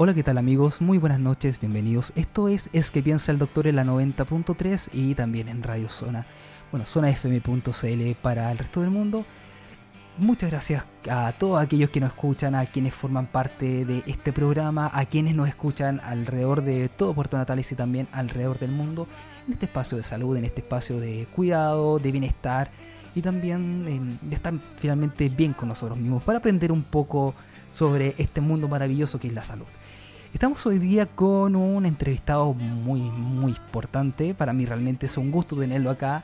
Hola, ¿qué tal amigos? Muy buenas noches, bienvenidos. Esto es Es que piensa el doctor en la 90.3 y también en Radio Zona, bueno, zonafm.cl para el resto del mundo. Muchas gracias a todos aquellos que nos escuchan, a quienes forman parte de este programa, a quienes nos escuchan alrededor de todo Puerto Natales y también alrededor del mundo, en este espacio de salud, en este espacio de cuidado, de bienestar y también em, de estar finalmente bien con nosotros mismos para aprender un poco sobre este mundo maravilloso que es la salud. Estamos hoy día con un entrevistado muy, muy importante. Para mí realmente es un gusto tenerlo acá.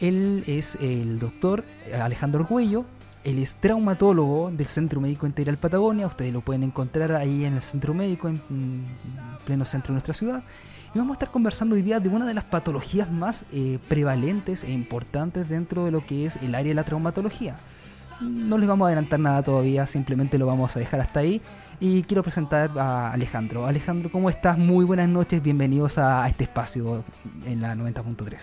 Él es el doctor Alejandro Arguello. Él es traumatólogo del Centro Médico Integral Patagonia. Ustedes lo pueden encontrar ahí en el Centro Médico, en, pleno centro de nuestra ciudad. Y vamos a estar conversando hoy día de una de las patologías más eh, prevalentes e importantes dentro de lo que es el área de la traumatología. No les vamos a adelantar nada todavía, simplemente lo vamos a dejar hasta ahí. Y quiero presentar a Alejandro. Alejandro, ¿cómo estás? Muy buenas noches, bienvenidos a, este espacio en la 90.3.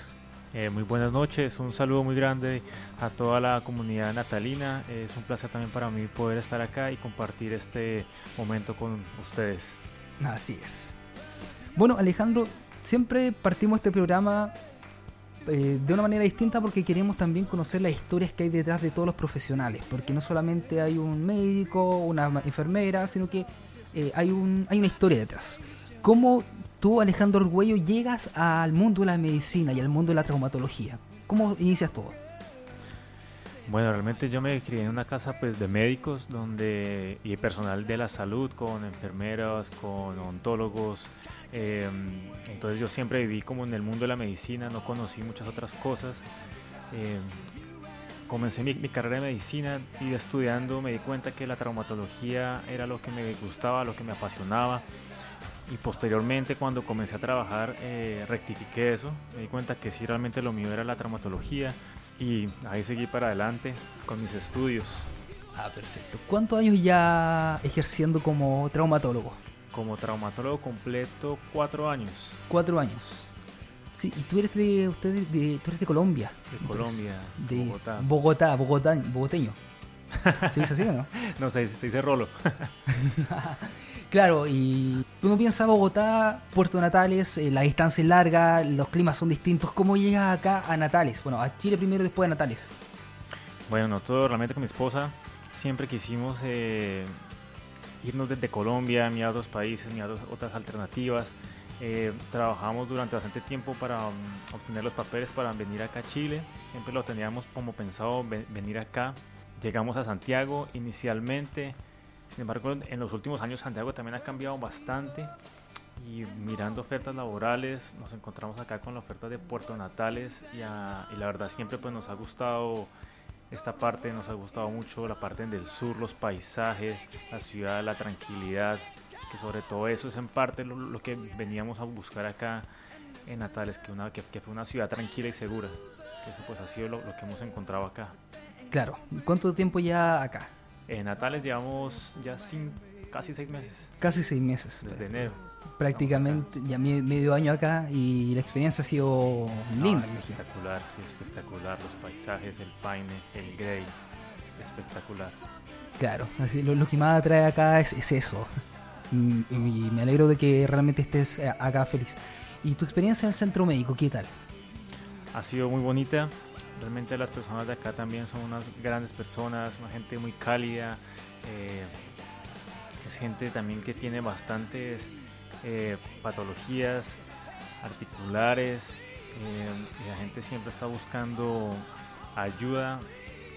Eh, muy buenas noches, un saludo muy grande a toda la comunidad natalina. es un placer también para mí poder estar acá y compartir este momento con ustedes. Así es. Bueno, Alejandro, siempre partimos este programa eh, de una manera distinta porque queremos también conocer las historias que hay detrás de todos los profesionales, porque no solamente hay un médico, una enfermera, sino que eh, hay, un, hay una historia detrás. ¿Cómo tú, Alejandro Orgüello, llegas al mundo de la medicina y al mundo de la traumatología? ¿Cómo inicias todo? Bueno, realmente yo me crié en una casa pues de médicos donde y personal de la salud con enfermeras, con ontólogos, Em, entonces yo siempre viví como en el mundo de la medicina, no conocí muchas otras cosas. Em, comencé mi, carrera de medicina y estudiando me di cuenta que la traumatología era lo que me gustaba, lo que me apasionaba. Y posteriormente cuando comencé a trabajar eh, rectifiqué eso, me di cuenta que sí realmente lo mío era la traumatología y ahí seguí para adelante con mis estudios. Ah, perfecto. ¿Cuántos años ya ejerciendo como traumatólogo? Como traumatólogo completo cuatro años. Cuatro años. Sí, y tú eres de, ustedes de, tú eres de Colombia. De Colombia, de Bogotá. Bogotá, bogoteño. ¿Se dice así o no? no, se, se dice rolo. claro, y uno piensa Bogotá, Puerto Natales, eh, la distancia es larga, los climas son distintos. ¿Cómo llegas acá a Natales? Bueno, a Chile primero y después a Natales. Bueno, nosotros realmente con mi esposa siempre quisimos eh, irnos desde Colombia, mirar otros países, mirar otras alternativas. Eh, trabajamos durante bastante tiempo para um, obtener los papeles para venir acá a Chile. Siempre lo teníamos como pensado venir acá. Llegamos a Santiago inicialmente. Sin embargo, en los últimos años Santiago también ha cambiado bastante. Y mirando ofertas laborales, nos encontramos acá con la oferta de Puerto Natales. Y, y la verdad siempre pues, nos ha gustado esta parte nos ha gustado mucho, la parte del sur, los paisajes, la ciudad, la tranquilidad, que sobre todo eso es en parte lo, que veníamos a buscar acá en Natales, que, una, que, fue una ciudad tranquila y segura. Que eso pues ha sido lo, que hemos encontrado acá. Claro, ¿cuánto tiempo ya acá? En Natales llevamos ya sin, casi seis meses. Casi seis meses. Desde enero prácticamente ya medio año acá y la experiencia ha sido linda. espectacular, sí, espectacular. Los paisajes, el paine, el grey, espectacular. Claro, así, lo, que más atrae acá es, eso. Y, me alegro de que realmente estés eh, acá feliz. ¿Y tu experiencia en el centro médico, qué tal? Ha sido muy bonita. Realmente las personas de acá también son unas grandes personas, una gente muy cálida. Eh, es gente también que tiene bastantes eh, patologías articulares eh, y la gente siempre está buscando ayuda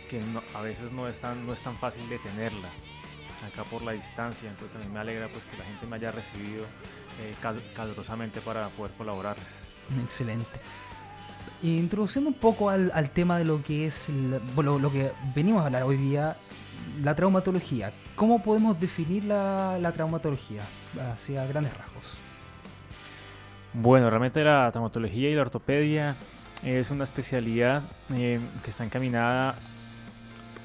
que a veces no es, tan, no es tan fácil de tenerla acá por la distancia. Entonces también me alegra pues que la gente me haya recibido eh, calurosamente para poder colaborarles. Excelente. Introduciendo un poco al, tema de lo que es lo que venimos a hablar hoy día la traumatología. ¿Cómo podemos definir la, la traumatología hacia grandes rasgos? Bueno, realmente la traumatología y la ortopedia es una especialidad eh, que está encaminada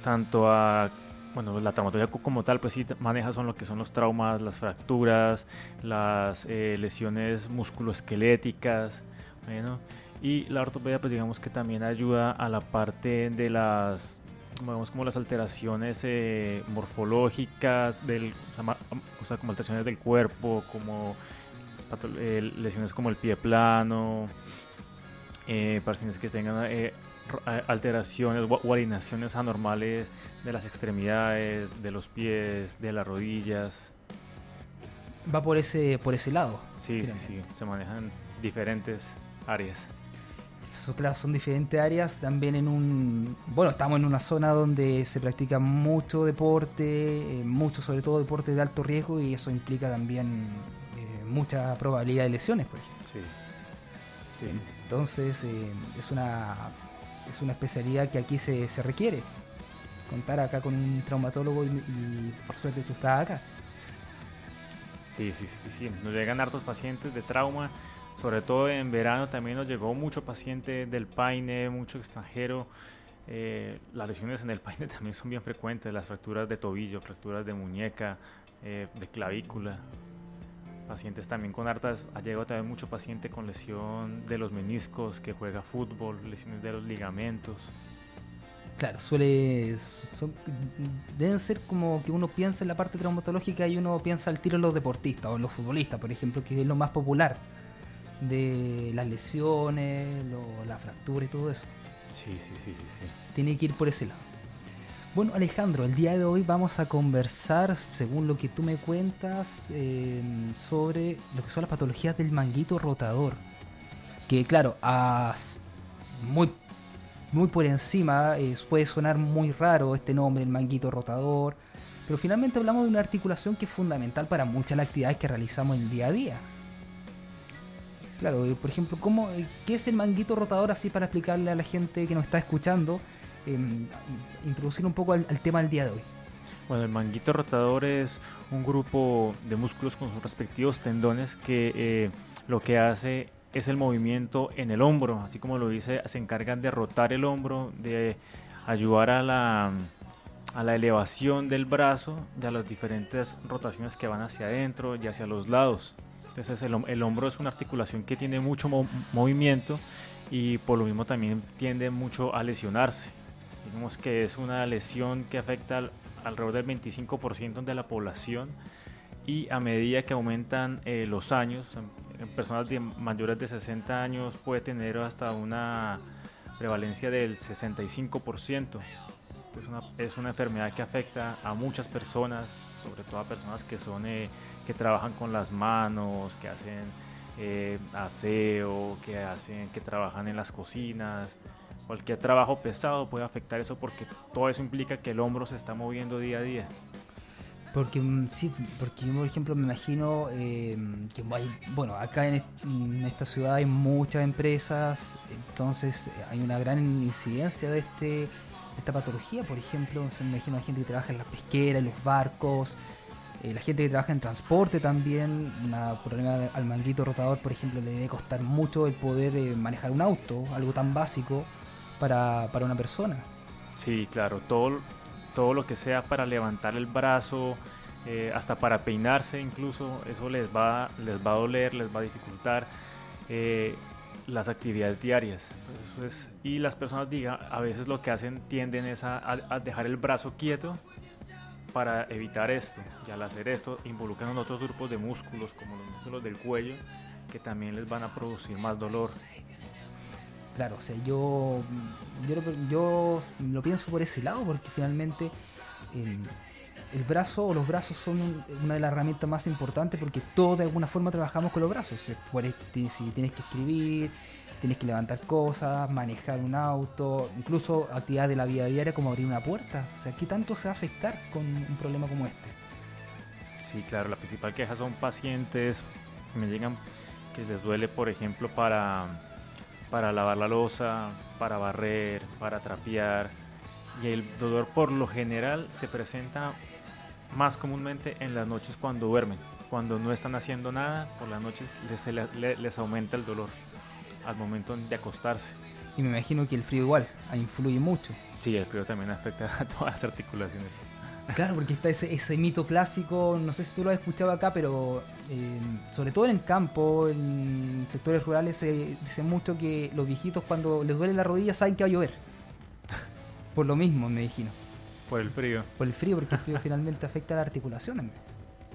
tanto a bueno, la traumatología como tal, pues sí maneja son lo que son los traumas, las fracturas, las eh, lesiones musculoesqueléticas, bueno, y la ortopedia pues digamos que también ayuda a la parte de las vemos como las alteraciones eh, morfológicas del o sea, como alteraciones del cuerpo como eh, lesiones como el pie plano eh, pacientes que tengan eh, alteraciones o alineaciones anormales de las extremidades de los pies de las rodillas. Va por ese por ese lado sí sí sí se manejan diferentes áreas claro, son diferentes áreas. También en un. Bueno, estamos en una zona donde se practica mucho deporte, eh, mucho, sobre todo deporte de alto riesgo, y eso implica también eh, mucha probabilidad de lesiones, por ejemplo. Sí. Entonces, eh, es, una, es una especialidad que aquí se, se requiere. Contar acá con un traumatólogo y, y por suerte tú estás acá. Sí, sí, sí, sí. Nos llegan hartos pacientes de trauma sobre todo en verano también nos llegó mucho paciente del paine, mucho extranjero. Eh, las lesiones en el paine también son bien frecuentes, las fracturas de tobillo, fracturas de muñeca, eh, de clavícula. Pacientes también con hartas, ha llegado también mucho paciente con lesión de los meniscos, que juega fútbol, lesiones de los ligamentos. Claro, suele. deben ser como que uno piensa en la parte traumatológica y uno piensa al tiro en los deportistas o en los futbolistas, por ejemplo, que es lo más popular de las lesiones, la fractura y todo eso. Sí, sí, sí, sí, sí. Tiene que ir por ese lado. Bueno, Alejandro, el día de hoy vamos a conversar, según lo que tú me cuentas, em, sobre lo que son las patologías del manguito rotador. Que claro, muy, muy por encima puede sonar muy raro este nombre, el manguito rotador, pero finalmente hablamos de una articulación que es fundamental para muchas de las actividades que realizamos en el día a día. Claro, por ejemplo, ¿cómo, eh, ¿qué es el manguito rotador así para explicarle a la gente que nos está escuchando? Em, introducir un poco al, tema del día de hoy. Bueno, el manguito rotador es un grupo de músculos con sus respectivos tendones que eh, lo que hace es el movimiento en el hombro, así como lo dice, se encargan de rotar el hombro, de ayudar a la, a la elevación del brazo, de las diferentes rotaciones que van hacia adentro y hacia los lados. Entonces el, hombro es una articulación que tiene mucho movimiento y por lo mismo también tiende mucho a lesionarse. Digamos que es una lesión que afecta alrededor del 25% de la población y a medida que aumentan eh, los años, en, personas mayores de 60 años puede tener hasta una prevalencia del 65%. Es una, es una enfermedad que afecta a muchas personas, sobre todo a personas que son eh, que trabajan con las manos, que hacen eh, aseo, que hacen, que trabajan en las cocinas. Cualquier trabajo pesado puede afectar eso porque todo eso implica que el hombro se está moviendo día a día. Porque mm, sí, porque yo por ejemplo me imagino em, que hay, bueno, acá en, esta ciudad hay muchas empresas, entonces eh, hay una gran incidencia de este esta patología, por ejemplo, me imagino a gente que trabaja en las pesqueras, en los barcos, eh, la gente que trabaja en transporte también, un problema al manguito rotador, por ejemplo, le debe costar mucho el poder eh, manejar un auto, algo tan básico para, una persona. Sí, claro, todo, todo lo que sea para levantar el brazo, eh, hasta para peinarse incluso, eso les va, les va a doler, les va a dificultar las actividades diarias. y las personas diga, a veces lo que hacen tienden es a dejar el brazo quieto para evitar esto. Y al hacer esto involucran otros grupos de músculos como los músculos del cuello que también les van a producir más dolor. Claro, o sea, yo, yo, lo pienso por ese lado porque finalmente el, brazo o los brazos son una de las herramientas más importantes porque todos de alguna forma trabajamos con los brazos. Si tienes que escribir, tienes que levantar cosas, manejar un auto, incluso actividades de la vida diaria como abrir una puerta. O sea, ¿qué tanto se va a afectar con un problema como este? Sí, claro, la principal queja son pacientes me llegan que les duele, por ejemplo, para, para lavar la losa, para barrer, para trapear. Y el dolor por lo general se presenta más comúnmente en las noches cuando duermen. Cuando no están haciendo nada, por las noches les, les aumenta el dolor al momento de acostarse. Y me imagino que el frío igual influye mucho. Sí, el frío también afecta a todas las articulaciones. Claro, porque está ese, ese mito clásico, no sé si tú lo has escuchado acá, pero eh, sobre todo en el campo, en sectores rurales, se dice mucho que los viejitos cuando les duele la rodilla saben que va a llover. Por lo mismo, me imagino. Por el frío. Por el frío, porque el frío finalmente afecta a las articulaciones.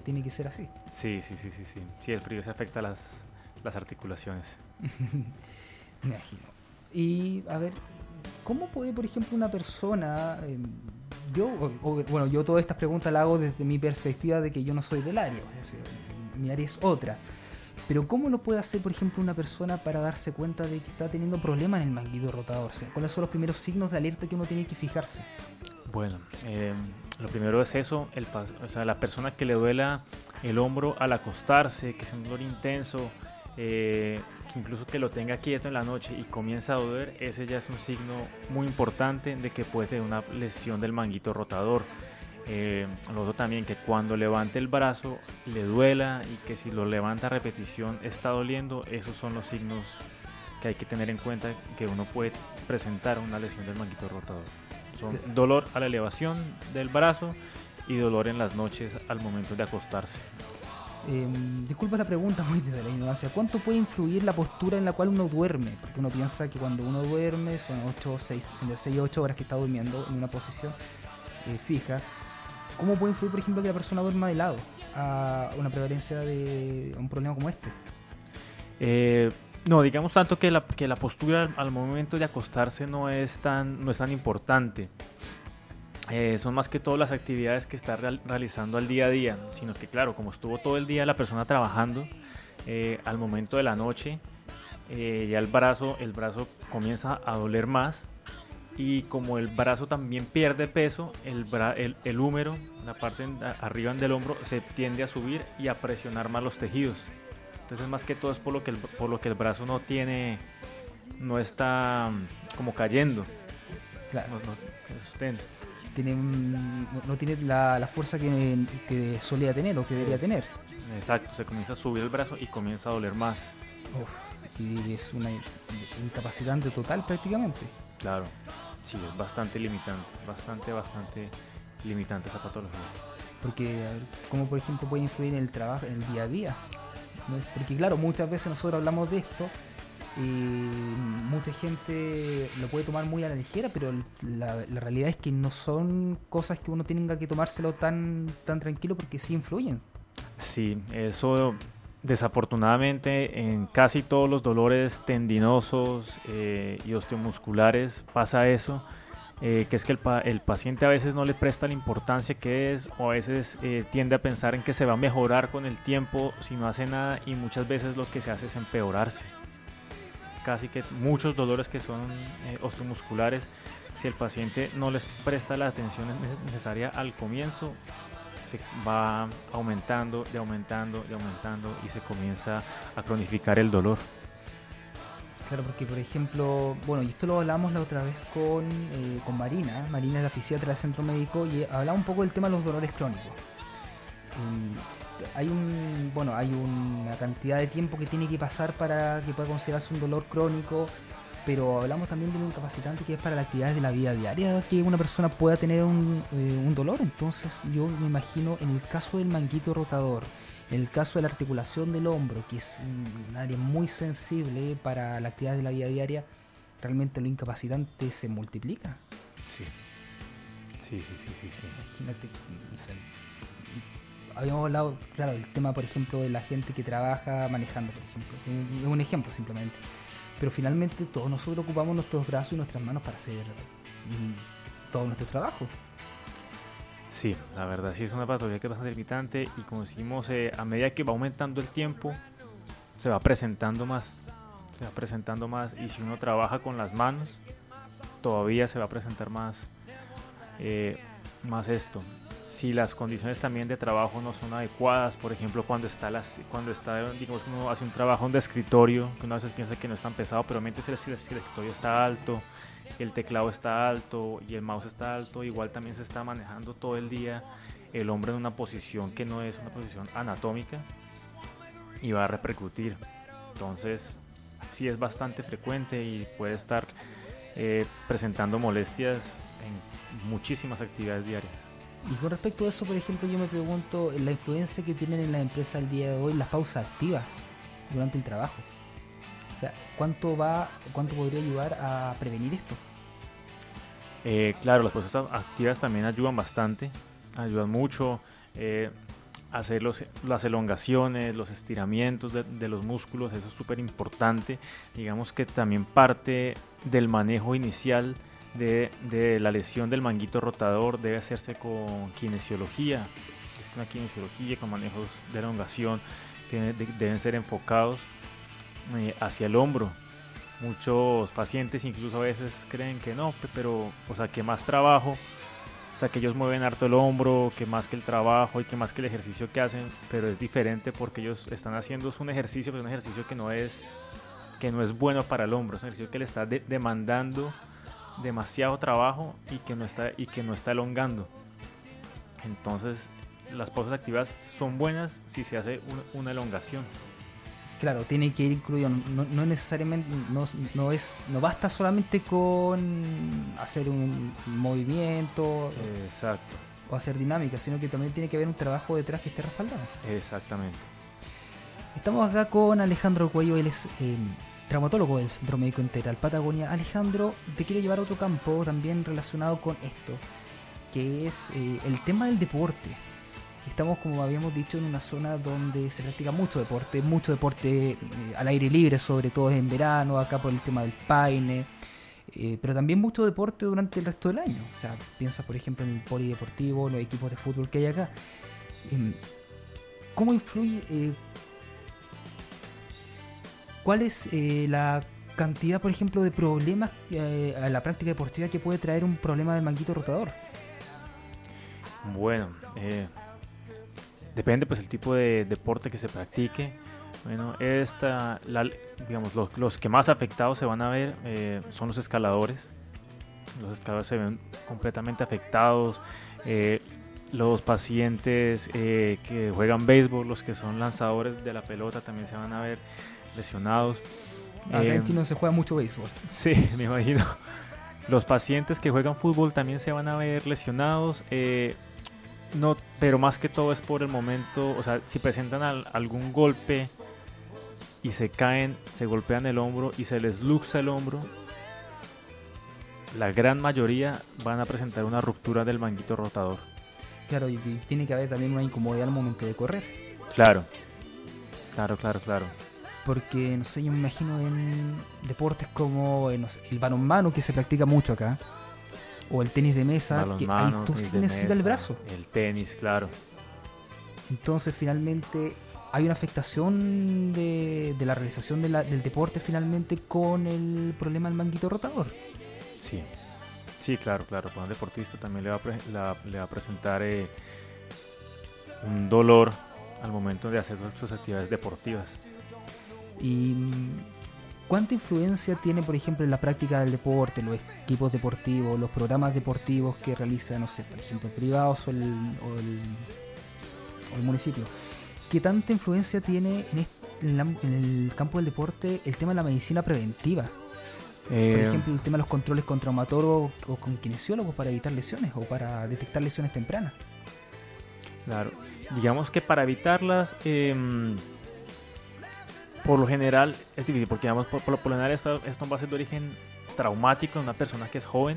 Tiene que ser así. Sí, sí, sí, sí, sí. Sí, el frío se afecta a las, las articulaciones. me imagino. Y, a ver, ¿cómo puede, por ejemplo, una persona... Eh, yo, bueno, yo todas estas preguntas las hago desde mi perspectiva de que yo no soy del área, mi área es otra. Pero ¿cómo lo puede hacer, por ejemplo, una persona para darse cuenta de que está teniendo problemas en el manguito rotador? ¿cuáles son los primeros signos de alerta que uno tiene que fijarse? Bueno, eh, lo primero es eso, el, o sea, la persona que le duela el hombro al acostarse, que es un dolor intenso, eh, incluso que lo tenga quieto en la noche y comienza a doler, ese ya es un signo muy importante de que puede tener una lesión del manguito rotador. Eh, lo otro también que cuando levante el brazo le duela y que si lo levanta a repetición está doliendo, esos son los signos que hay que tener en cuenta que uno puede presentar una lesión del manguito rotador. Son dolor a la elevación del brazo y dolor en las noches al momento de acostarse. Em, disculpa la pregunta muy desde la ignorancia. ¿Cuánto puede influir la postura en la cual uno duerme? Porque uno piensa que cuando uno duerme son 8 6, 6 8 horas que está durmiendo en una posición eh, fija. ¿Cómo puede influir, por ejemplo, que la persona duerma de lado a una prevalencia de un problema como este? Eh, no, digamos tanto que la, que la postura al, momento de acostarse no es tan, no es tan importante. Eh, son más que todo las actividades que está realizando al día a día, sino que claro, como estuvo todo el día la persona trabajando, eh, al momento de la noche ya el brazo, el brazo comienza a doler más y como el brazo también pierde peso, el, el, el húmero, la parte arriba del hombro, se tiende a subir y a presionar más los tejidos. Entonces más que todo es por lo que el, por lo que el brazo no tiene, no está mm, como cayendo. Claro. No, tiene, no, tiene la, fuerza que, que, solía tener o que debería tener. Exacto, se comienza a subir el brazo y comienza a doler más. y es una incapacitante total prácticamente. Claro, sí, es bastante limitante, bastante, bastante limitante esa patología. Porque, como por ejemplo puede influir en el trabajo, en el día a día. Porque claro, muchas veces nosotros hablamos de esto y mucha gente lo puede tomar muy a la ligera, pero la, realidad es que no son cosas que uno tenga que tomárselo tan, tan tranquilo porque sí influyen. Sí, eso Desafortunadamente en casi todos los dolores tendinosos eh, y osteomusculares pasa eso, eh, que es que el, paciente a veces no le presta la importancia que es o a veces eh, tiende a pensar en que se va a mejorar con el tiempo si no hace nada y muchas veces lo que se hace es empeorarse. Casi que muchos dolores que son osteomusculares, si el paciente no les presta la atención necesaria al comienzo, va aumentando, de aumentando, de aumentando y se comienza a cronificar el dolor. Claro, porque por ejemplo, bueno, y esto lo hablamos la otra vez con, eh, con Marina, Marina es la fisiatra del centro médico, y hablaba un poco del tema de los dolores crónicos. Hay un, bueno, hay una cantidad de tiempo que tiene que pasar para que pueda considerarse un dolor crónico pero hablamos también de un incapacitante que es para las actividades de la vida diaria, que una persona pueda tener un, eh, dolor. Entonces yo me imagino en el caso del manguito rotador, en el caso de la articulación del hombro, que es un, área muy sensible para la actividad de la vida diaria, realmente lo incapacitante se multiplica. Sí. Sí, sí, sí, sí. sí. Imagínate, habíamos hablado, claro, el tema, por ejemplo, de la gente que trabaja manejando, por ejemplo. Es un ejemplo simplemente pero finalmente todos nosotros ocupamos nuestros brazos y nuestras manos para hacer todo nuestro trabajo. Sí, la verdad sí es una patología que es bastante limitante y como decimos, eh, a medida que va aumentando el tiempo, se va presentando más, se va presentando más y si uno trabaja con las manos, todavía se va a presentar más, eh, más esto si las condiciones también de trabajo no son adecuadas, por ejemplo, cuando está, las, cuando está digamos, uno hace un trabajo de escritorio, que uno a veces piensa que no es tan pesado, pero realmente si el, escritorio está alto, el teclado está alto y el mouse está alto, igual también se está manejando todo el día el hombre en una posición que no es una posición anatómica y va a repercutir. Entonces, sí es bastante frecuente y puede estar eh, presentando molestias en muchísimas actividades diarias. Y con respecto a eso, por ejemplo, yo me pregunto la influencia que tienen en la empresa el día de hoy las pausas activas durante el trabajo. O sea, ¿cuánto va, cuánto podría ayudar a prevenir esto? Eh, claro, las posturas activas también ayudan bastante, ayudan mucho. Eh, hacer las elongaciones, los estiramientos de, los músculos, eso es súper importante. Digamos que también parte del manejo inicial de, la lesión del manguito rotador debe hacerse con kinesiología. Es una kinesiología con manejos de elongación que deben ser enfocados eh, hacia el hombro. Muchos pacientes incluso a veces creen que no, pero o sea que más trabajo sea, que ellos mueven harto el hombro, que más que el trabajo y que más que el ejercicio que hacen, pero es diferente porque ellos están haciendo un ejercicio, pero un ejercicio que no es que no es bueno para el hombro, es un ejercicio que le está demandando demasiado trabajo y que no está y que no está elongando. Entonces, las pausas activas son buenas si se hace una elongación claro, tiene que ir incluido, no, necesariamente, no, es, no basta solamente con hacer un movimiento Exacto. o hacer dinámica, sino que también tiene que haber un trabajo detrás que esté respaldado. Exactamente. Estamos acá con Alejandro Cuello, él es eh, traumatólogo del Centro Médico Integral Patagonia. Alejandro, te quiero llevar a otro campo también relacionado con esto, que es eh, el tema del deporte. Estamos, como habíamos dicho, en una zona donde se practica mucho deporte, mucho deporte eh, al aire libre, sobre todo en verano, acá por el tema del paine, eh, pero también mucho deporte durante el resto del año. O sea, piensa, por ejemplo, en el polideportivo, los equipos de fútbol que hay acá. Em, ¿Cómo influye? Eh, ¿Cuál es la cantidad, por ejemplo, de problemas a la práctica deportiva que puede traer un problema del manguito rotador? Bueno, eh, depende pues el tipo de deporte que se practique. Bueno, esta, digamos, los, que más afectados se van a ver eh, son los escaladores. Los escaladores se ven completamente afectados. Eh, los pacientes eh, que juegan béisbol, los que son lanzadores de la pelota, también se van a ver lesionados. Argentino se juega mucho béisbol. Sí, me imagino. Los pacientes que juegan fútbol también se van a ver lesionados. No, pero más que todo es por el momento, o sea, si presentan algún golpe y se caen, se golpean el hombro y se les luxa el hombro, la gran mayoría van a presentar una ruptura del manguito rotador. Claro, y tiene que haber también una incomodidad al momento de correr. Claro, claro, claro, claro. Porque, no sé, yo me imagino en deportes como el balonmano que se practica mucho acá o el tenis de mesa, que ahí tú sí necesitas el brazo. El tenis, claro. Entonces finalmente hay una afectación de, la realización del deporte finalmente con el problema del manguito rotador. Sí, sí, claro, claro. Para un deportista también le va a, presentar eh, un dolor al momento de hacer sus actividades deportivas. Y ¿Cuánta influencia tiene, por ejemplo, en la práctica del deporte, los equipos deportivos, los programas deportivos que realiza, no sé, por ejemplo, privados o el, municipio? ¿Qué tanta influencia tiene en, el campo del deporte el tema de la medicina preventiva? por eh, ejemplo, el tema de los controles con traumatólogos o con kinesiólogos para evitar lesiones o para detectar lesiones tempranas. Claro, digamos que para evitarlas, em, por lo general es difícil porque digamos, por, lo general esto, esto va a ser de origen traumático en una persona que es joven.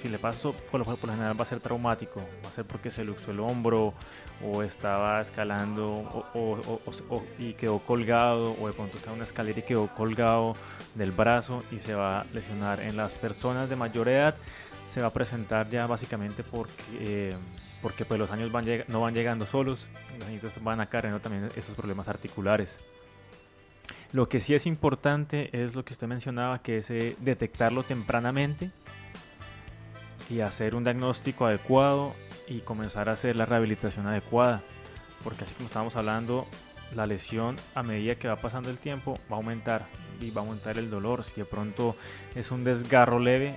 Si le pasó, por lo, por lo general va a ser traumático. Va a ser porque se luxó el hombro o estaba escalando o, y quedó colgado o de pronto está en una escalera y quedó colgado del brazo y se va a lesionar. En las personas de mayor edad se va a presentar ya básicamente porque... Eh, porque pues los años van no van llegando solos, los años van acarreando también esos problemas articulares. Lo que sí es importante es lo que usted mencionaba, que es eh, detectarlo tempranamente y hacer un diagnóstico adecuado y comenzar a hacer la rehabilitación adecuada. Porque así como estábamos hablando, la lesión a medida que va pasando el tiempo va a aumentar y va a aumentar el dolor. Si de pronto es un desgarro leve,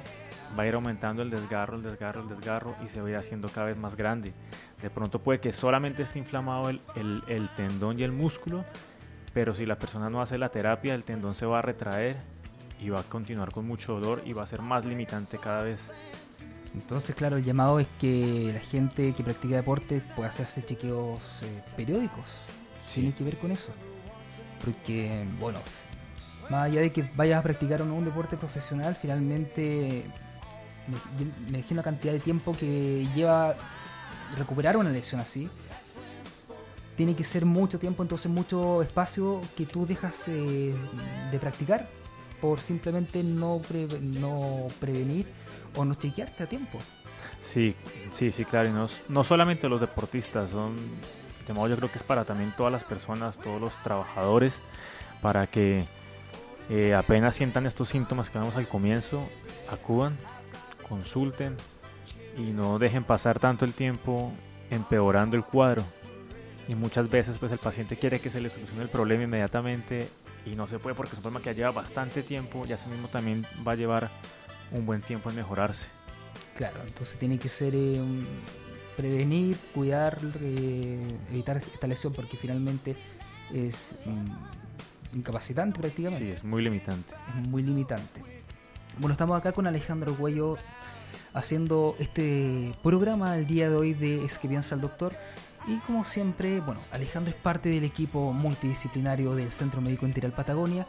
va a ir aumentando el desgarro, el desgarro, el desgarro y se va haciendo cada vez más grande. De pronto puede que solamente esté inflamado el tendón y el músculo pero si la persona no hace la terapia, el tendón se va a retraer y va a continuar con mucho dolor y va a ser más limitante cada vez. Entonces, claro, el llamado es que la gente que practica deporte pueda hacerse chequeos eh, periódicos. Tiene que ver con eso. Porque, bueno, más allá de que vayas a practicar no un deporte profesional, finalmente me, me imagino la cantidad de tiempo que lleva recuperar una lesión así. Tiene que ser mucho tiempo, entonces mucho espacio que tú dejas eh, de practicar por simplemente no, no prevenir o no chequearte a tiempo. Sí, sí, sí, claro. Y no, no solamente los deportistas, son, de modo yo creo que es para también todas las personas, todos los trabajadores, para que eh, apenas sientan estos síntomas que vemos al comienzo, acudan, consulten y no dejen pasar tanto el tiempo empeorando el cuadro. Y muchas veces pues el paciente quiere que se le solucione el problema inmediatamente y no se puede porque es un problema que lleva bastante tiempo y así mismo también va a llevar un buen tiempo en mejorarse. Claro, entonces tiene que ser eh, prevenir, cuidar, eh, evitar esta lesión porque finalmente es mm, incapacitante prácticamente. Sí, es muy limitante. Es muy limitante. Bueno, estamos acá con Alejandro Cuello haciendo este programa el día de hoy de Es que piensa el doctor. Y como siempre, bueno, Alejandro es parte del equipo multidisciplinario del Centro Médico Integral Patagonia.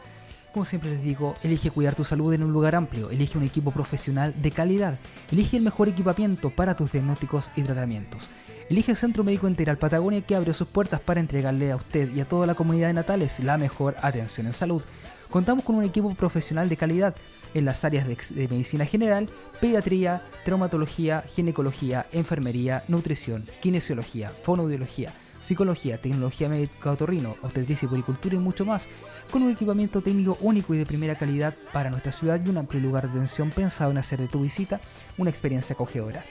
Como siempre les digo, elige cuidar tu salud en un lugar amplio, elige un equipo profesional de calidad, elige el mejor equipamiento para tus diagnósticos y tratamientos. Elige el Centro Médico Integral Patagonia que abrió sus puertas para entregarle a usted y a toda la comunidad de Natales la mejor atención en salud. Contamos con un equipo profesional de calidad en las áreas de, medicina general, pediatría, traumatología, ginecología, enfermería, nutrición, kinesiología, fonoaudiología, psicología, tecnología médica otorrino, obstetricia y puricultura y mucho más, con un equipamiento técnico único y de primera calidad para nuestra ciudad y un amplio lugar de atención pensado en hacer de tu visita una experiencia acogedora.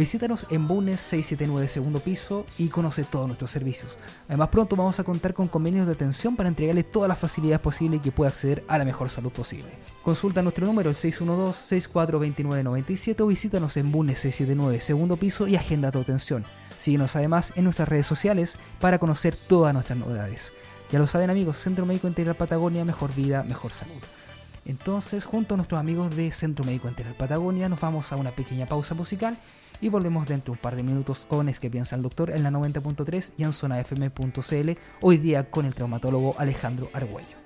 Visítanos en Bunes 679 segundo piso y conoce todos nuestros servicios. Además pronto vamos a contar con convenios de atención para entregarle todas las facilidades posibles y que pueda acceder a la mejor salud posible. Consulta nuestro número el 612-642997 o visítanos en Bunes 679 segundo piso y agenda tu atención. Síguenos además en nuestras redes sociales para conocer todas nuestras novedades. Ya lo saben amigos, Centro Médico Integral Patagonia, mejor vida, mejor salud. Entonces, junto a nuestros amigos de Centro Médico Integral Patagonia, nos vamos a una pequeña pausa musical y volvemos dentro de un par de minutos con Es que piensa el doctor en la 90.3 y en zonafm.cl, hoy día con el traumatólogo Alejandro Argüello.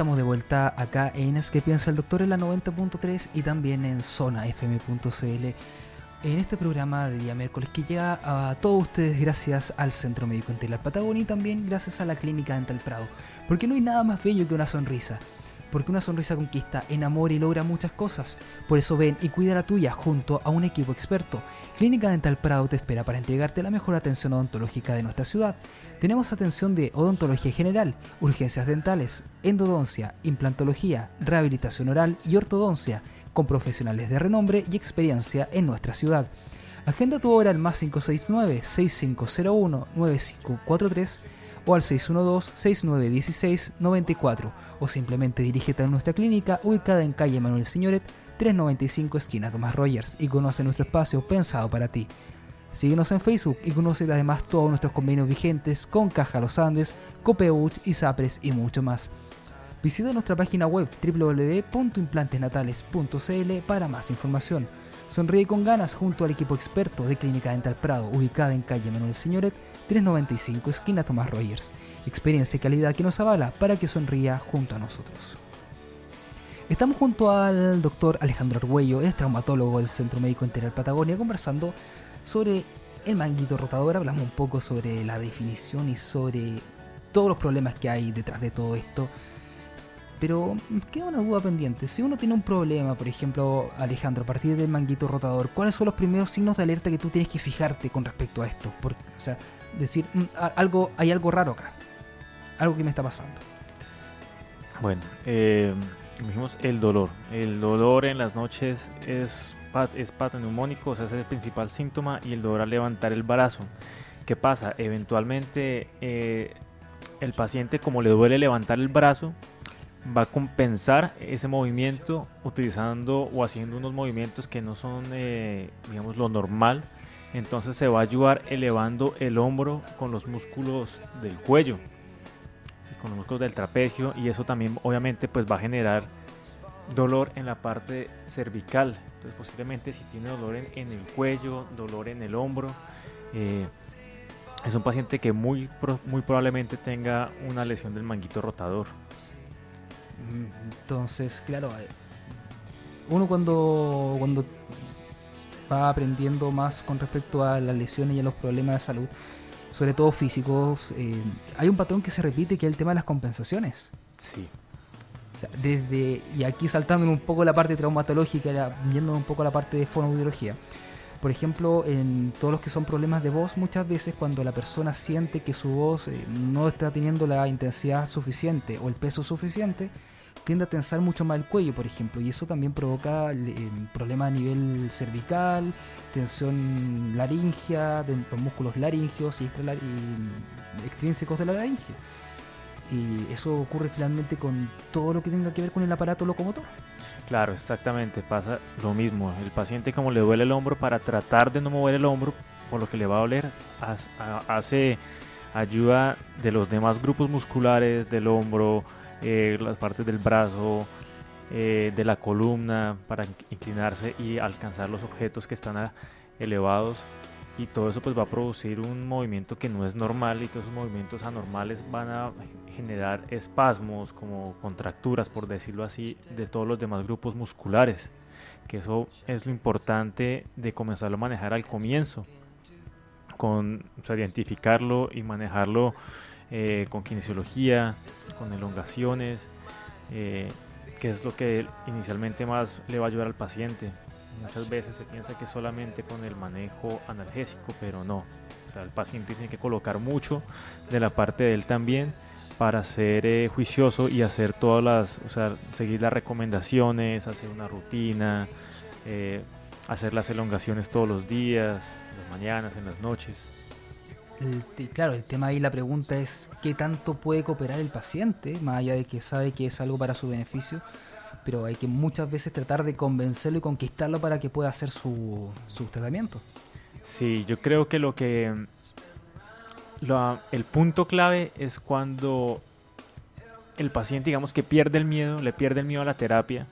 Estamos de vuelta acá en Es que piensa el doctor en la 90.3 y también en zonafm.cl en este programa de día miércoles que llega a todos ustedes gracias al Centro Médico Integral Patagonia y también gracias a la Clínica Dental Prado. Porque no hay nada más bello que una sonrisa porque una sonrisa conquista, enamora y logra muchas cosas. Por eso ven y cuida la tuya junto a un equipo experto. Clínica Dental Prado te espera para entregarte la mejor atención odontológica de nuestra ciudad. Tenemos atención de odontología general, urgencias dentales, endodoncia, implantología, rehabilitación oral y ortodoncia, con profesionales de renombre y experiencia en nuestra ciudad. Agenda tu hora al más 569 6501 9543 o al 612-6916-94 o simplemente dirígete a nuestra clínica ubicada en calle Manuel Señoret 395 esquina Tomás Rogers y conoce nuestro espacio pensado para ti. Síguenos en Facebook y conoce además todos nuestros convenios vigentes con Caja Los Andes, Copeuch, Isapres y mucho más. Visita nuestra página web www.implantesnatales.cl para más información. Sonríe con ganas junto al equipo experto de Clínica Dental Prado, ubicada en calle Manuel Señoret 395 esquina Tomás Rogers. Experiencia y calidad que nos avala para que sonría junto a nosotros. Estamos junto al doctor Alejandro Argüello, es traumatólogo del Centro Médico Integral Patagonia, conversando sobre el manguito rotador. Hablamos un poco sobre la definición y sobre todos los problemas que hay detrás de todo esto. Pero queda una duda pendiente. Si uno tiene un problema, por ejemplo, Alejandro, a partir del manguito rotador, ¿cuáles son los primeros signos de alerta que tú tienes que fijarte con respecto a esto? o sea, decir, mm, algo, hay algo raro acá, algo que me está pasando. Bueno, eh, dijimos el dolor. El dolor en las noches es, es patoneumónico, o sea, es el principal síntoma, y el dolor al levantar el brazo. ¿Qué pasa? Eventualmente eh, el paciente, como le duele levantar el brazo, va a compensar ese movimiento utilizando o haciendo unos movimientos que no son, eh, digamos, lo normal entonces se va a ayudar elevando el hombro con los músculos del cuello, con los músculos del trapecio y eso también obviamente pues va a generar dolor en la parte cervical. Entonces posiblemente si tiene dolor en, el cuello, dolor en el hombro, eh, es un paciente que muy, muy probablemente tenga una lesión del manguito rotador. Entonces, claro, eh, uno cuando, cuando va aprendiendo más con respecto a las lesiones y a los problemas de salud, sobre todo físicos, eh, hay un patrón que se repite que es el tema de las compensaciones. Sí. O sea, desde, y aquí saltando un poco la parte traumatológica, viendo un poco la parte de fonoaudiología. Por ejemplo, en todos los que son problemas de voz, muchas veces cuando la persona siente que su voz eh, no está teniendo la intensidad suficiente o el peso suficiente, tiende a tensar mucho más el cuello, por ejemplo, y eso también provoca eh, problemas a nivel cervical, tensión laringea, de los músculos laringeos y, extrínsecos de la laringe. Y eso ocurre finalmente con todo lo que tenga que ver con el aparato locomotor. Claro, exactamente, pasa lo mismo. El paciente como le duele el hombro, para tratar de no mover el hombro, por lo que le va a doler, hace ayuda de los demás grupos musculares del hombro, eh, las partes del brazo, eh, de la columna para inclinarse y alcanzar los objetos que están elevados. Y todo eso pues va a producir un movimiento que no es normal y todos esos movimientos anormales van a generar espasmos como contracturas por decirlo así de todos los demás grupos musculares. Que eso es lo importante de comenzarlo a manejar al comienzo con identificarlo y manejarlo eh, con kinesiología, con elongaciones, eh, que es lo que inicialmente más le va a ayudar al paciente. Muchas veces se piensa que solamente con el manejo analgésico, pero no. O sea, el paciente tiene que colocar mucho de la parte de él también para ser eh, juicioso y hacer todas las, o sea, seguir las recomendaciones, hacer una rutina, hacer las elongaciones todos los días, en las mañanas, en las noches claro, el tema ahí, la pregunta es qué tanto puede cooperar el paciente, más allá de que sabe que es algo para su beneficio, pero hay que muchas veces tratar de convencerlo y conquistarlo para que pueda hacer su, su tratamiento. Sí, yo creo que lo que... el punto clave es cuando el paciente, digamos que pierde el miedo, le pierde el miedo a la terapia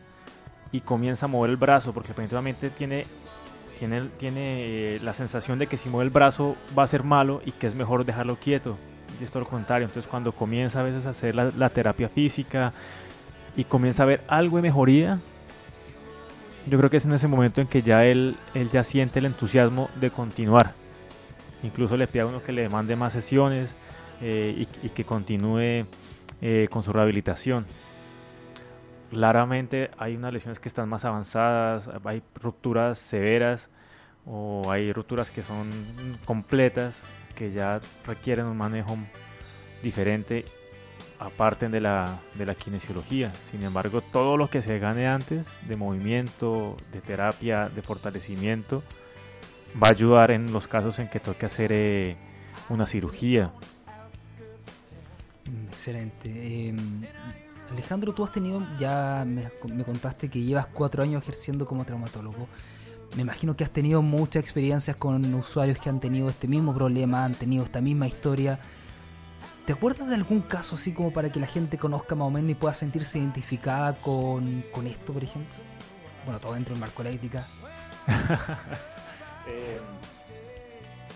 y comienza a mover el brazo, porque definitivamente tiene tiene, tiene eh, la sensación de que si mueve el brazo va a ser malo y que es mejor dejarlo quieto. y es todo lo contrario. Entonces cuando comienza a veces a hacer la, la terapia física y comienza a ver algo de mejoría, yo creo que es en ese momento en que ya él, él ya siente el entusiasmo de continuar. Incluso le pide a uno que le mande más sesiones eh, y, que continúe eh, con su rehabilitación. Claramente hay unas lesiones que están más avanzadas, hay rupturas severas o hay rupturas que son completas que ya requieren un manejo diferente aparte de la, de la kinesiología. Sin embargo, todo lo que se gane antes de movimiento, de terapia, de fortalecimiento, va a ayudar en los casos en que toque hacer eh, una cirugía. Excelente. Em, Alejandro, tú has tenido, ya me, me, contaste que llevas cuatro años ejerciendo como traumatólogo. Me imagino que has tenido muchas experiencias con usuarios que han tenido este mismo problema, han tenido esta misma historia. ¿Te acuerdas de algún caso así como para que la gente conozca más o menos y pueda sentirse identificada con, con esto, por ejemplo? Bueno, todo dentro del marco de la ética. eh,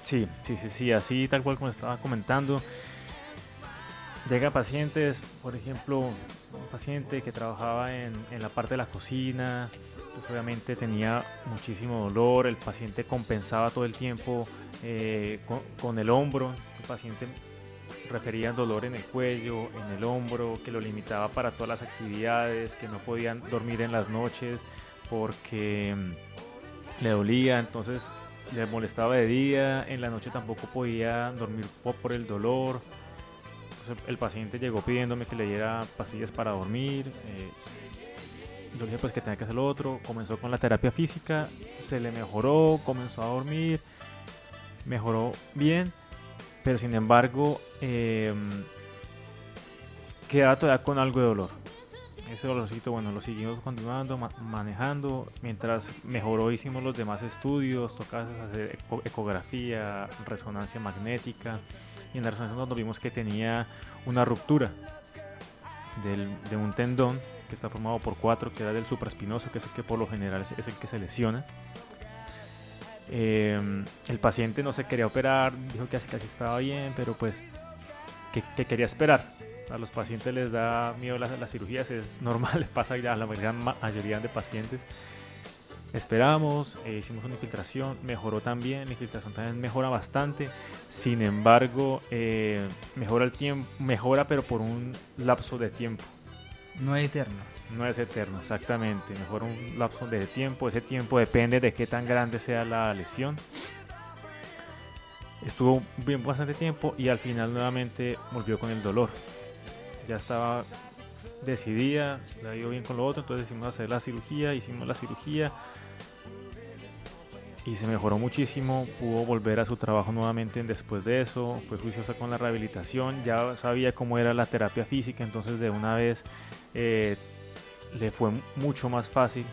sí, sí, sí, sí, así tal cual como estaba comentando. Llega pacientes, por ejemplo, un paciente que trabajaba en, la parte de la cocina, entonces obviamente tenía muchísimo dolor, el paciente compensaba todo el tiempo eh, con, el hombro, el paciente referían dolor en el cuello, en el hombro, que lo limitaba para todas las actividades, que no podían dormir en las noches porque mm, le dolía, entonces le molestaba de día, en la noche tampoco podía dormir por el dolor. El paciente llegó pidiéndome que le diera pastillas para dormir. Eh, yo dije pues que tenía que hacer lo otro. Comenzó con la terapia física, se le mejoró, comenzó a dormir, mejoró bien pero sin embargo eh, queda todavía con algo de dolor. Ese dolorcito, bueno, lo seguimos continuando, manejando. Mientras mejoró, hicimos los demás estudios, tocaba hacer ecografía, resonancia magnética. Y en la resonancia nos vimos que tenía una ruptura de un tendón que está formado por cuatro, que era del supraespinoso, que es el que por lo general es el que se lesiona. Eh, el paciente no se quería operar, dijo que casi estaba bien, pero pues que, quería esperar. A los pacientes les da miedo las, las cirugías, es normal, pasa ya a la mayoría de pacientes. Esperamos, eh, hicimos una infiltración, mejoró también, la infiltración también mejora bastante. Sin embargo, eh, mejora el tiempo, mejora pero por un lapso de tiempo. No es eterno. No es eterno, exactamente. Mejor un lapso de tiempo. Ese tiempo depende de qué tan grande sea la lesión. Estuvo bien bastante tiempo y al final nuevamente volvió con el dolor. Ya estaba decidida, la ido bien con lo otro, entonces hicimos hacer la cirugía, hicimos la cirugía y se mejoró muchísimo, pudo volver a su trabajo nuevamente después de eso, fue juiciosa con la rehabilitación, ya sabía cómo era la terapia física, entonces de una vez eh, le fue mucho más fácil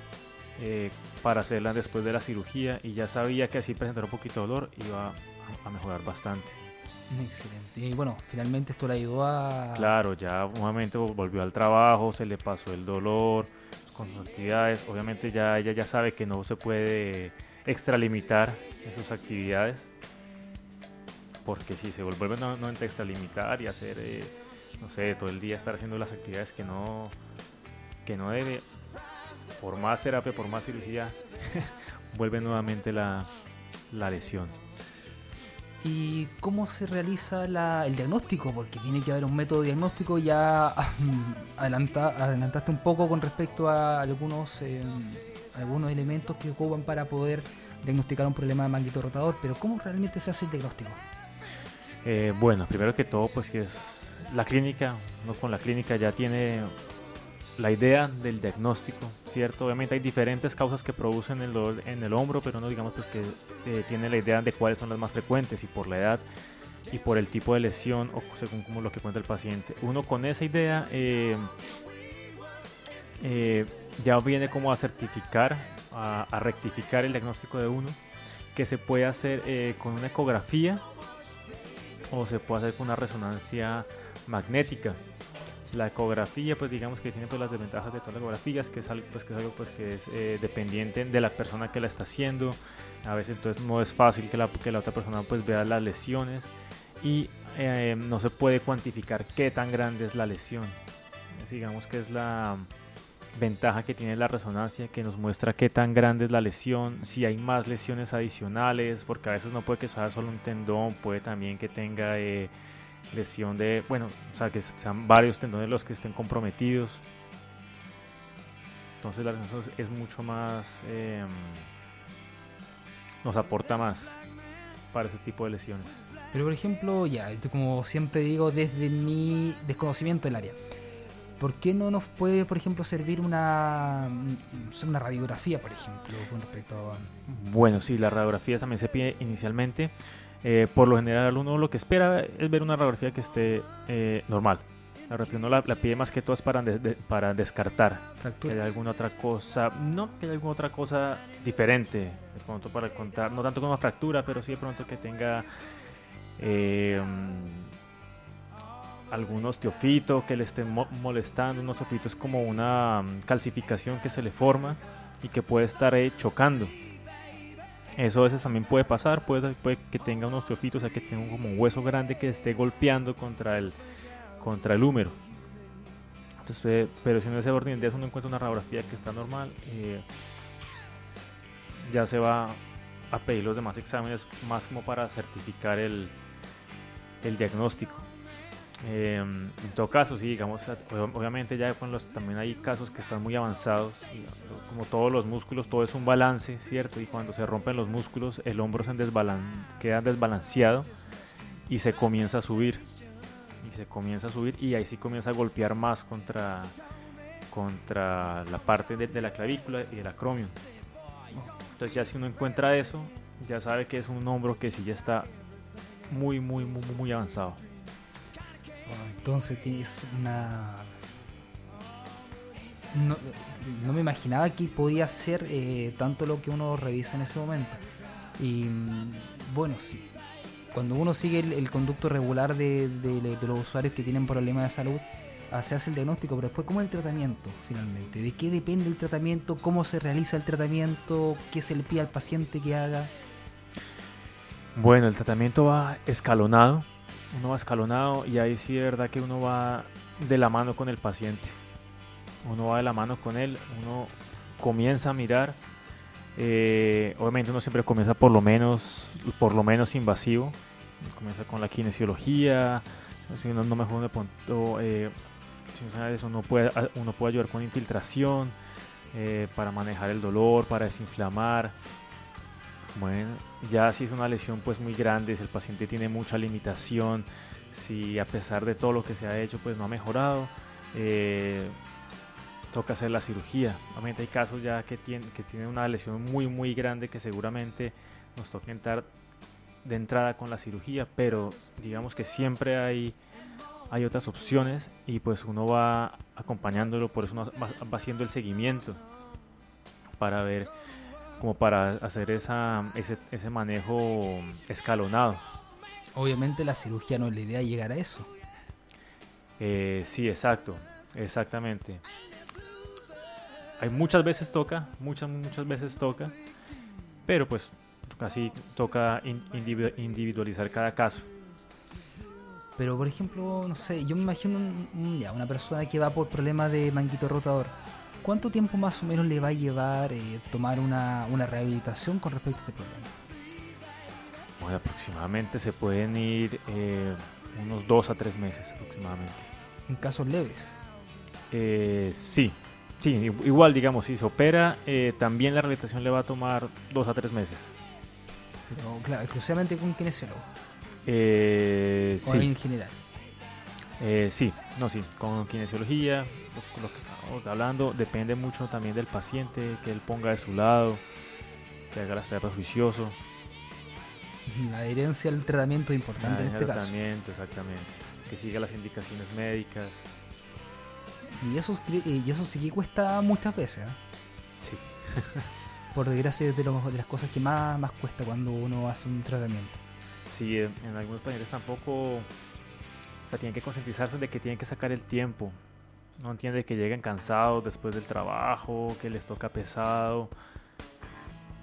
eh, para hacerla después de la cirugía y ya sabía que así presentar un poquito de dolor iba a, mejorar bastante. Excelente. Y bueno, finalmente esto le ayudó a... Claro, ya nuevamente volvió al trabajo, se le pasó el dolor con sus actividades. Obviamente ya ella ya sabe que no se puede extralimitar en sus actividades. Porque si se vuelve no, no extralimitar y hacer, eh, no sé, todo el día estar haciendo las actividades que no, que no debe, por más terapia, por más cirugía, vuelve nuevamente la, lesión. ¿Y cómo se realiza el diagnóstico? Porque tiene que haber un método diagnóstico. Ya adelanta, adelantaste un poco con respecto a algunos, algunos elementos que ocupan para poder diagnosticar un problema de manguito rotador, pero ¿cómo realmente se hace el diagnóstico? Eh, bueno, primero que todo, pues que es la clínica, no con la clínica ya tiene la idea del diagnóstico, ¿cierto? Obviamente hay diferentes causas que producen el dolor en el hombro, pero no digamos pues que eh, tiene la idea de cuáles son las más frecuentes y por la edad y por el tipo de lesión o según como lo que cuenta el paciente. Uno con esa idea eh, eh, ya viene como a certificar, a, a, rectificar el diagnóstico de uno, que se puede hacer con una ecografía o se puede hacer con una resonancia magnética la ecografía pues digamos que tiene pues las desventajas de todas las ecografías que es algo pues que es algo pues que es eh, dependiente de la persona que la está haciendo a veces entonces no es fácil que la, que la otra persona pues vea las lesiones y eh, no se puede cuantificar qué tan grande es la lesión. digamos que es la ventaja que tiene la resonancia que nos muestra qué tan grande es la lesión, si hay más lesiones adicionales, porque a veces no puede que sea solo un tendón, puede también que tenga eh, lesión de, bueno, o sea, que sean varios tendones los que estén comprometidos. Entonces la lesión es mucho más, em, nos aporta más para ese tipo de lesiones. Pero por ejemplo, ya, como siempre digo, desde mi desconocimiento del área, ¿por qué no nos puede, por ejemplo, servir una, una radiografía, por ejemplo, con respecto a... Bueno, sí, la radiografía también se pide inicialmente. Eh, por lo general uno lo que espera es ver una radiografía que esté eh, normal. La radiografía uno la, pide más que todo es para, para descartar que hay alguna otra cosa, no que haya alguna otra cosa diferente, de pronto para contar, no tanto como una fractura, pero sí de pronto que tenga eh, algún osteofito que le esté molestando. Un osteofito es como una mm, calcificación que se le forma y que puede estar chocando. Eso a veces también puede pasar, puede, puede que tenga un osteofito, o sea que tenga como un hueso grande que esté golpeando contra el, contra el húmero. Entonces, eh, pero si en ese orden de días uno encuentra una radiografía que está normal, eh, ya se va a pedir los demás exámenes más como para certificar el, el diagnóstico. Em, en todo caso, sí, digamos, obviamente ya con también hay casos que están muy avanzados, como todos los músculos, todo es un balance, ¿cierto? Y cuando se rompen los músculos, el hombro se desbalan queda desbalanceado y se comienza a subir. Y se comienza a subir y ahí sí comienza a golpear más contra, contra la parte de, la clavícula y el acromio. Entonces ya si uno encuentra eso, ya sabe que es un hombro que sí ya está muy, muy, muy, muy avanzado. Entonces tienes una... No, me imaginaba que podía ser eh, tanto lo que uno revisa en ese momento. Y mm, bueno, sí. Cuando uno sigue el, conducto regular de, los usuarios que tienen problemas de salud, ah, se hace el diagnóstico, pero después, ¿cómo es el tratamiento finalmente? ¿De qué depende el tratamiento? ¿Cómo se realiza el tratamiento? ¿Qué se le pide al paciente que haga? Bueno, el tratamiento va escalonado uno va escalonado y ahí sí es verdad que uno va de la mano con el paciente. Uno va de la mano con él, uno comienza a mirar. Eh, obviamente uno siempre comienza por lo menos, por lo menos invasivo. Comienza con la kinesiología. Si uno no mejor de punto, eh, si uno puede, uno puede ayudar con infiltración eh, para manejar el dolor, para desinflamar. Bueno, ya si es una lesión pues muy grande, si el paciente tiene mucha limitación, si a pesar de todo lo que se ha hecho pues no ha mejorado, eh, toca hacer la cirugía. Obviamente hay casos ya que tienen que tiene una lesión muy muy grande que seguramente nos toca entrar de entrada con la cirugía, pero digamos que siempre hay, hay otras opciones y pues uno va acompañándolo, por eso uno va haciendo el seguimiento para ver como para hacer esa, ese, ese manejo escalonado. Obviamente la cirugía no es la idea llegar a eso. Eh, sí, exacto, exactamente. Hay muchas veces toca, muchas, muchas veces toca, pero pues así toca individualizar cada caso. Pero por ejemplo, no sé, yo me imagino ya, una persona que va por problemas de manguito rotador ¿Cuánto tiempo más o menos le va a llevar eh, tomar una, rehabilitación con respecto a este problema? Bueno, aproximadamente se pueden ir eh, unos dos a tres meses aproximadamente. ¿En casos leves? Eh, sí, sí, igual digamos, si se opera, también la rehabilitación le va a tomar dos a tres meses. Pero claro, exclusivamente con kinesiólogo. Eh, sí. en general. sí, no, sí, con kinesiología, lo que hablando, depende mucho también del paciente, que él ponga de su lado, que haga las tareas juicioso. La adherencia al tratamiento es importante en este caso. tratamiento, exactamente. Que siga las indicaciones médicas. Y eso, y eso sí que cuesta muchas veces. ¿eh? Sí. Por desgracia es de, de las cosas que más, más cuesta cuando uno hace un tratamiento. Sí, en, algunos pacientes tampoco o tienen que concientizarse de que tienen que sacar el tiempo no entiende que lleguen cansados después del trabajo, que les toca pesado.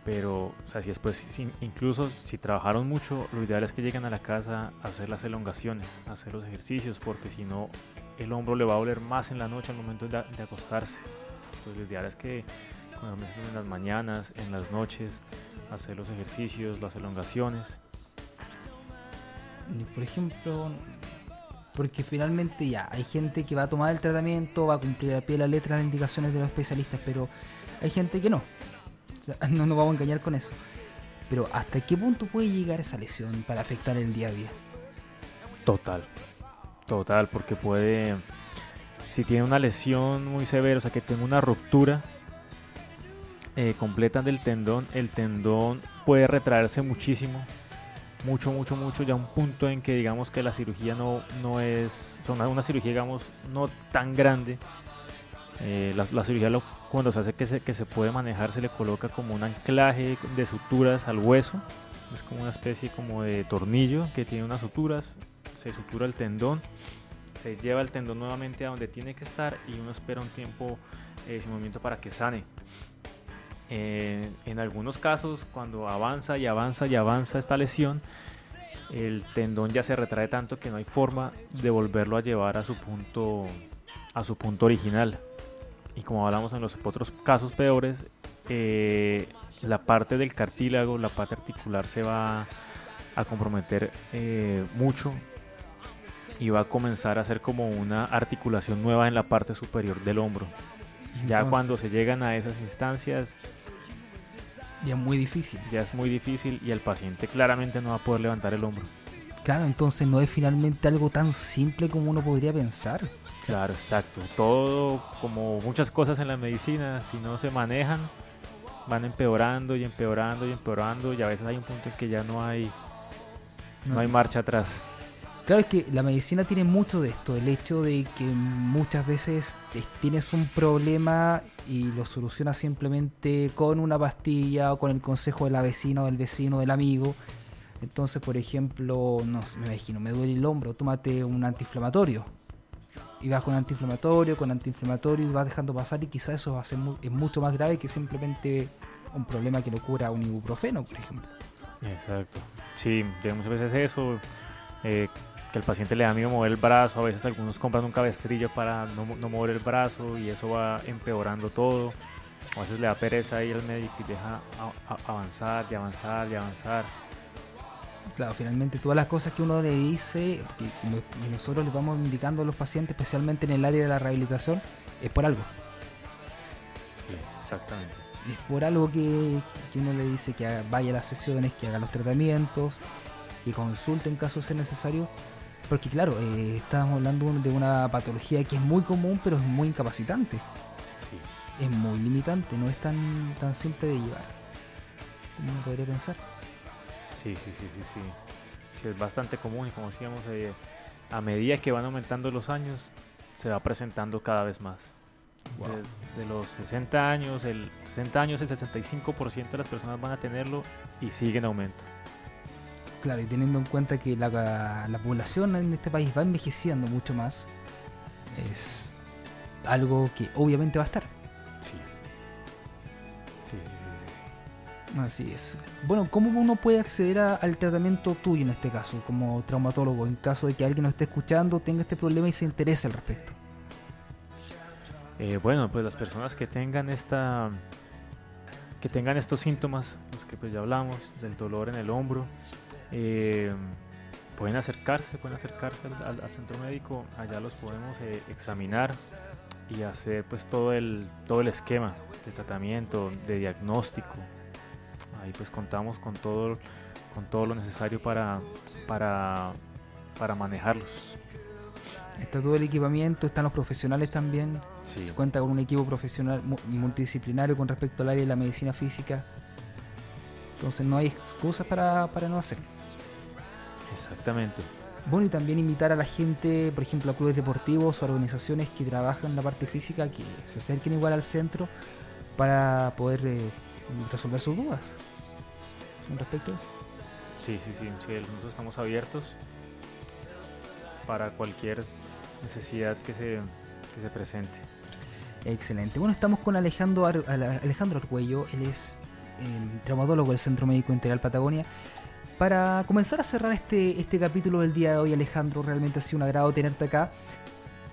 pero o sea, si después, incluso si trabajaron mucho, lo ideal es que lleguen a la casa a hacer las elongaciones, a hacer los ejercicios, porque si no, el hombro le va a doler más en la noche al momento de, acostarse. Entonces, lo ideal es que en las mañanas, en las noches, hacer los ejercicios, las elongaciones. Por ejemplo, porque finalmente ya hay gente que va a tomar el tratamiento, va a cumplir a pie la letra las indicaciones de los especialistas, pero hay gente que no. no nos vamos a engañar con eso. Pero ¿hasta qué punto puede llegar esa lesión para afectar el día a día? Total, total, porque puede, si tiene una lesión muy severa, o sea que tenga una ruptura eh, completa del tendón, el tendón puede retraerse muchísimo, mucho, mucho, mucho, ya un punto en que digamos que la cirugía no, no es, una, una cirugía digamos no tan grande, eh, la, cirugía cuando se hace que se, que se puede manejar se le coloca como un anclaje de suturas al hueso. Es como una especie como de tornillo que tiene unas suturas. Se sutura el tendón. Se lleva el tendón nuevamente a donde tiene que estar y uno espera un tiempo eh, sin movimiento para que sane. Eh, en algunos casos, cuando avanza y avanza y avanza esta lesión, el tendón ya se retrae tanto que no hay forma de volverlo a llevar a su punto, a su punto original y como hablamos en los otros casos peores, eh, la parte del cartílago, la parte articular se va a comprometer eh, mucho y va a comenzar a hacer como una articulación nueva en la parte superior del hombro. Ya cuando se llegan a esas instancias... Ya es muy difícil. Ya es muy difícil y el paciente claramente no va a poder levantar el hombro. Claro, entonces no es finalmente algo tan simple como uno podría pensar. Claro, exacto. Todo, como muchas cosas en la medicina, si no se manejan, van empeorando y empeorando y empeorando y a veces hay un punto en que ya no hay, no, hay marcha atrás. Claro, es que la medicina tiene mucho de esto, el hecho de que muchas veces tienes un problema y lo solucionas simplemente con una pastilla o con el consejo de la vecina o del vecino, del amigo. Entonces, por ejemplo, no me imagino, me duele el hombro, tómate un antiinflamatorio y vas con antiinflamatorio, con antiinflamatorio y vas dejando pasar y quizás eso va a ser es mucho más grave que simplemente un problema que lo cura un ibuprofeno, por ejemplo. Exacto. Sí, muchas veces eso, eh, que el paciente le da miedo mover el brazo, a veces algunos compran un cabestrillo para no, mover el brazo y eso va empeorando todo. A veces le da pereza ir al médico y deja avanzar y avanzar y avanzar claro, finalmente todas las cosas que uno le dice y nosotros le vamos indicando a los pacientes, especialmente en el área de la rehabilitación, es por algo. exactamente. Es por algo que, uno le dice que vaya a las sesiones, que haga los tratamientos, que consulte en caso sea necesario. Porque claro, eh, estamos hablando de una patología que es muy común, pero es muy incapacitante. Sí. Es muy limitante, no es tan, tan simple de llevar. como uno podría pensar. Sí, sí, sí, sí, sí. sí es bastante común y como decíamos, eh, a medida que van aumentando los años, se va presentando cada vez más. Desde los 60 años, el 60 años, el 65% de las personas van a tenerlo y sigue en aumento. Claro, y teniendo en cuenta que la, la población en este país va envejeciendo mucho más, es algo que obviamente va a estar. Así es. Bueno, ¿cómo uno puede acceder al tratamiento tuyo en este caso, como traumatólogo, en caso de que alguien nos esté escuchando, tenga este problema y se interese al respecto? Eh, bueno, pues las personas que tengan esta que tengan estos síntomas, los que pues ya hablamos, del dolor en el hombro, eh, pueden acercarse, pueden acercarse al, centro médico, allá los podemos eh, examinar y hacer pues todo el, todo el esquema de tratamiento, de diagnóstico, ahí pues contamos con todo, con todo lo necesario para, para, para manejarlos. Está todo el equipamiento, están los profesionales también. Se cuenta con un equipo profesional multidisciplinario con respecto al área de la medicina física. Entonces no hay excusas para, para no hacer. Exactamente. Bueno, y también invitar a la gente, por ejemplo, a clubes deportivos o organizaciones que trabajan en la parte física, que se acerquen igual al centro para poder eh, resolver sus dudas respecto a eso? Sí, sí, sí, nosotros estamos abiertos para cualquier necesidad que se, se presente. Excelente. Bueno, estamos con Alejandro, Alejandro Arguello, él es em, traumatólogo del Centro Médico Integral Patagonia. Para comenzar a cerrar este, este capítulo del día de hoy, Alejandro, realmente ha sido un agrado tenerte acá.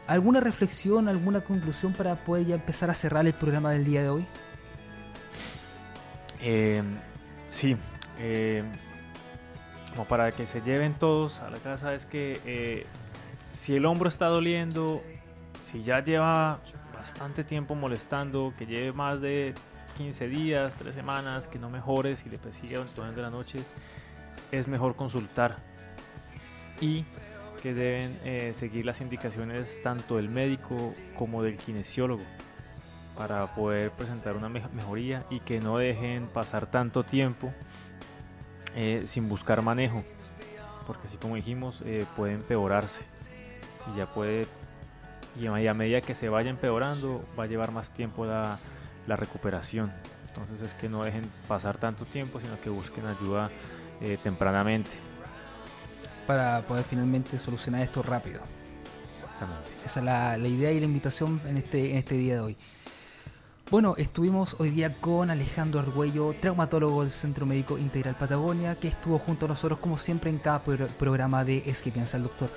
¿Alguna reflexión, alguna conclusión para poder ya empezar a cerrar el programa del día de hoy? Em, sí, em, como para que se lleven todos a la casa, es que eh, si el hombro está doliendo, si ya lleva bastante tiempo molestando, que lleve más de 15 días, 3 semanas, que no mejore, si le persigue durante la noche, es mejor consultar y que deben eh, seguir las indicaciones tanto del médico como del kinesiólogo para poder presentar una mejoría y que no dejen pasar tanto tiempo eh, sin buscar manejo, porque así como dijimos eh, puede empeorarse y ya puede y a medida que se vaya empeorando va a llevar más tiempo la, la recuperación. Entonces es que no dejen pasar tanto tiempo, sino que busquen ayuda eh, tempranamente. Para poder finalmente solucionar esto rápido. Exactamente. Esa es la, la, idea y la invitación en este, en este día de hoy. Bueno, estuvimos hoy día con Alejandro Argüello, traumatólogo del Centro Médico Integral Patagonia, que estuvo junto a nosotros como siempre en cada programa de Es que piensa el doctor.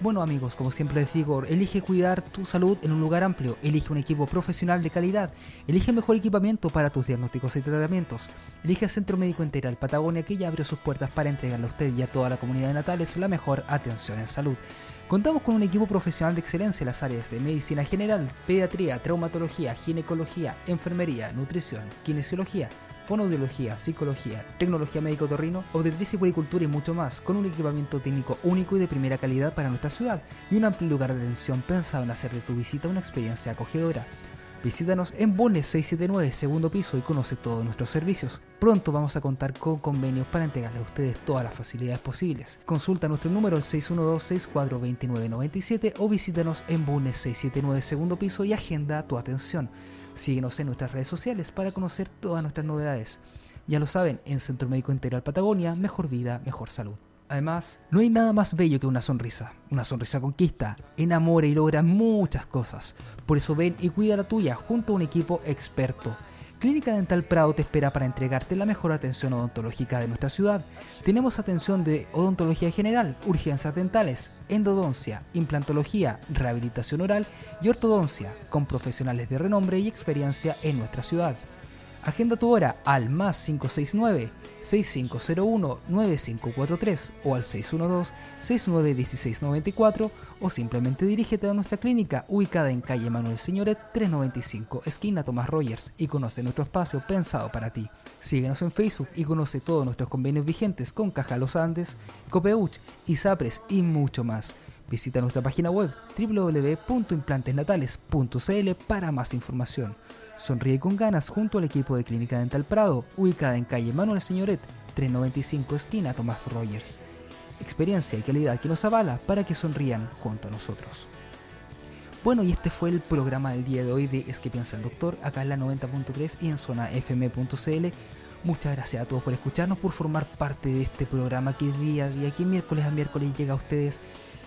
Bueno amigos, como siempre les digo, elige cuidar tu salud en un lugar amplio, elige un equipo profesional de calidad, elige el mejor equipamiento para tus diagnósticos y tratamientos, elige el Centro Médico Integral Patagonia que ya abrió sus puertas para entregarle a usted y a toda la comunidad de Natales la mejor atención en salud. Contamos con un equipo profesional de excelencia en las áreas de medicina general, pediatría, traumatología, ginecología, enfermería, nutrición, kinesiología, fonoaudiología, psicología, tecnología médico-torrino, obstetricia y puericultura y mucho más, con un equipamiento técnico único y de primera calidad para nuestra ciudad y un amplio lugar de atención pensado en hacer de tu visita una experiencia acogedora. Visítanos en Bones 679, segundo piso, y conoce todos nuestros servicios. Pronto vamos a contar con convenios para entregarle a ustedes todas las facilidades posibles. Consulta nuestro número al 612-642997 o visítanos en Bones 679, segundo piso y agenda tu atención. Síguenos en nuestras redes sociales para conocer todas nuestras novedades. Ya lo saben, en Centro Médico Integral Patagonia, mejor vida, mejor salud. Además, no hay nada más bello que una sonrisa. Una sonrisa conquista, enamora y logra muchas cosas. Por eso ven y cuida la tuya junto a un equipo experto. Clínica Dental Prado te espera para entregarte la mejor atención odontológica de nuestra ciudad. Tenemos atención de odontología general, urgencias dentales, endodoncia, implantología, rehabilitación oral y ortodoncia, con profesionales de renombre y experiencia en nuestra ciudad. Agenda tu hora al más 569-6501-9543 o al 612-691694 o simplemente dirígete a nuestra clínica ubicada en calle Manuel Señoret 395, esquina Tomás Rogers y conoce nuestro espacio pensado para ti. Síguenos en Facebook y conoce todos nuestros convenios vigentes con Caja Los Andes, Copeuch, Isapres y mucho más. Visita nuestra página web www.implantesnatales.cl para más información. Sonríe con ganas junto al equipo de Clínica Dental Prado, ubicada en calle Manuel Señoret, 395 esquina Tomás Rogers. Experiencia y calidad que nos avala para que sonrían junto a nosotros. Bueno, y este fue el programa del día de hoy de Es que piensa el doctor, acá en la 90.3 y en zona fm.cl. Muchas gracias a todos por escucharnos, por formar parte de este programa que día a día, que miércoles a miércoles llega a ustedes,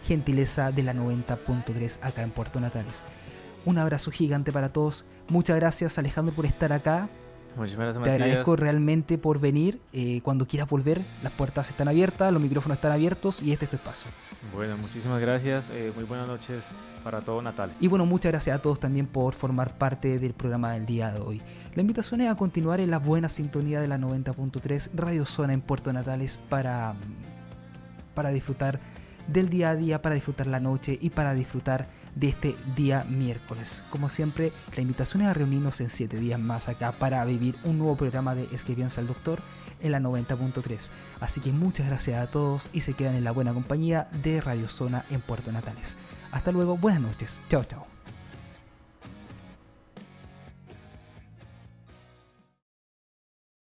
gentileza de la 90.3 acá en Puerto Natales. Un abrazo gigante para todos Muchas gracias Alejandro por estar acá. Muchísimas gracias, Te agradezco realmente por venir. Eh, cuando quieras volver, las puertas están abiertas, los micrófonos están abiertos y este es tu espacio. Bueno, muchísimas gracias. Eh, muy buenas noches para todo Natal. Y bueno, muchas gracias a todos también por formar parte del programa del día de hoy. La invitación es a continuar en la buena sintonía de la 90.3 Radio Zona en Puerto Natales para, para disfrutar del día a día, para disfrutar la noche y para disfrutar de este día miércoles. Como siempre, la invitación es a reunirnos en 7 días más acá para vivir un nuevo programa de Es el doctor en la 90.3. Así que muchas gracias a todos y se quedan en la buena compañía de Radio Zona en Puerto Natales. Hasta luego, buenas noches. Chao, chao.